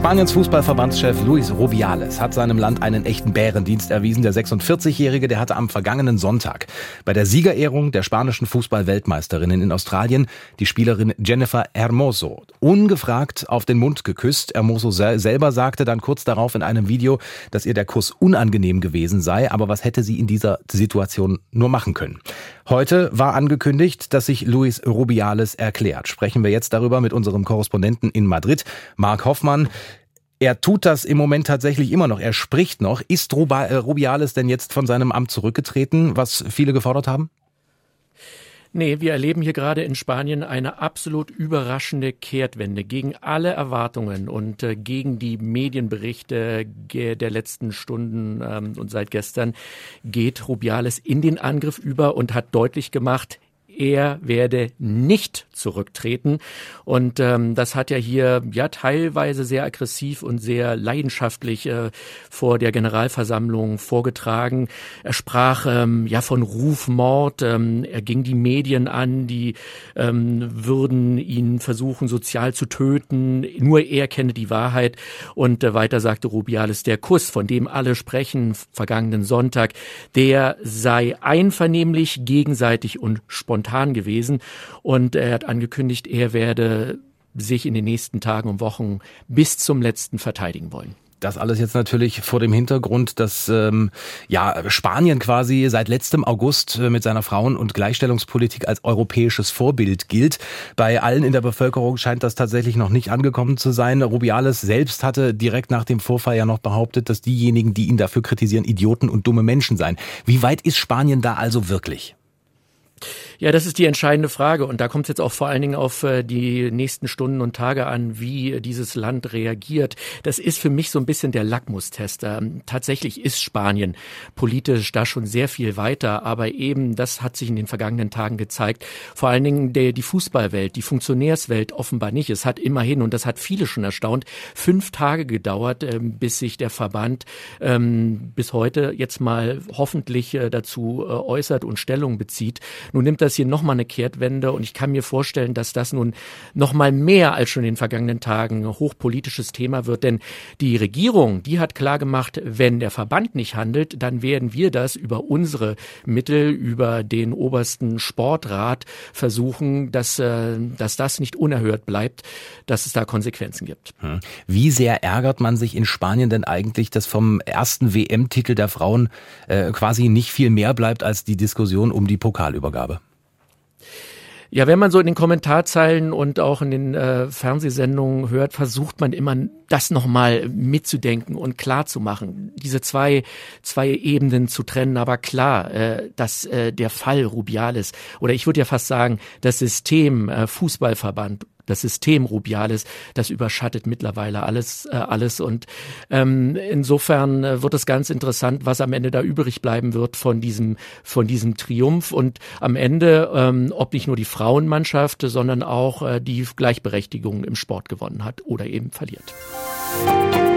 Spaniens Fußballverbandschef Luis Rubiales hat seinem Land einen echten Bärendienst erwiesen. Der 46-Jährige, der hatte am vergangenen Sonntag bei der Siegerehrung der spanischen Fußballweltmeisterinnen in Australien die Spielerin Jennifer Hermoso ungefragt auf den Mund geküsst. Hermoso selber sagte dann kurz darauf in einem Video, dass ihr der Kuss unangenehm gewesen sei, aber was hätte sie in dieser Situation nur machen können? Heute war angekündigt, dass sich Luis Rubiales erklärt. Sprechen wir jetzt darüber mit unserem Korrespondenten in Madrid, Marc Hoffmann. Er tut das im Moment tatsächlich immer noch. Er spricht noch. Ist äh, Rubiales denn jetzt von seinem Amt zurückgetreten, was viele gefordert haben? Nee, wir erleben hier gerade in Spanien eine absolut überraschende Kehrtwende gegen alle Erwartungen und äh, gegen die Medienberichte der letzten Stunden ähm, und seit gestern geht Rubiales in den Angriff über und hat deutlich gemacht, er werde nicht zurücktreten. Und ähm, das hat er hier ja teilweise sehr aggressiv und sehr leidenschaftlich äh, vor der Generalversammlung vorgetragen. Er sprach ähm, ja von Rufmord. Ähm, er ging die Medien an, die ähm, würden ihn versuchen sozial zu töten. Nur er kenne die Wahrheit. Und äh, weiter sagte Rubiales, der Kuss, von dem alle sprechen, vergangenen Sonntag, der sei einvernehmlich, gegenseitig und spontan spontan gewesen. Und er hat angekündigt, er werde sich in den nächsten Tagen und Wochen bis zum letzten verteidigen wollen. Das alles jetzt natürlich vor dem Hintergrund, dass ähm, ja Spanien quasi seit letztem August äh, mit seiner Frauen- und Gleichstellungspolitik als europäisches Vorbild gilt. Bei allen in der Bevölkerung scheint das tatsächlich noch nicht angekommen zu sein. Rubiales selbst hatte direkt nach dem Vorfall ja noch behauptet, dass diejenigen, die ihn dafür kritisieren, Idioten und dumme Menschen seien. Wie weit ist Spanien da also wirklich? Ja, das ist die entscheidende Frage. Und da kommt es jetzt auch vor allen Dingen auf äh, die nächsten Stunden und Tage an, wie dieses Land reagiert. Das ist für mich so ein bisschen der Lackmustest. Ähm, tatsächlich ist Spanien politisch da schon sehr viel weiter. Aber eben, das hat sich in den vergangenen Tagen gezeigt, vor allen Dingen der, die Fußballwelt, die Funktionärswelt offenbar nicht. Es hat immerhin, und das hat viele schon erstaunt, fünf Tage gedauert, ähm, bis sich der Verband ähm, bis heute jetzt mal hoffentlich äh, dazu äh, äußert und Stellung bezieht. Nun nimmt das das hier nochmal eine Kehrtwende und ich kann mir vorstellen, dass das nun nochmal mehr als schon in den vergangenen Tagen hochpolitisches Thema wird, denn die Regierung, die hat klar wenn der Verband nicht handelt, dann werden wir das über unsere Mittel, über den obersten Sportrat versuchen, dass, äh, dass das nicht unerhört bleibt, dass es da Konsequenzen gibt. Hm. Wie sehr ärgert man sich in Spanien denn eigentlich, dass vom ersten WM-Titel der Frauen äh, quasi nicht viel mehr bleibt als die Diskussion um die Pokalübergabe? Ja, wenn man so in den Kommentarzeilen und auch in den äh, Fernsehsendungen hört, versucht man immer das nochmal mitzudenken und klar zu machen, diese zwei, zwei Ebenen zu trennen. Aber klar, äh, dass äh, der Fall Rubiales oder ich würde ja fast sagen, das System äh, Fußballverband das System Rubiales, das überschattet mittlerweile alles, äh, alles. Und ähm, insofern äh, wird es ganz interessant, was am Ende da übrig bleiben wird von diesem, von diesem Triumph und am Ende, ähm, ob nicht nur die Frauenmannschaft, sondern auch äh, die Gleichberechtigung im Sport gewonnen hat oder eben verliert. Musik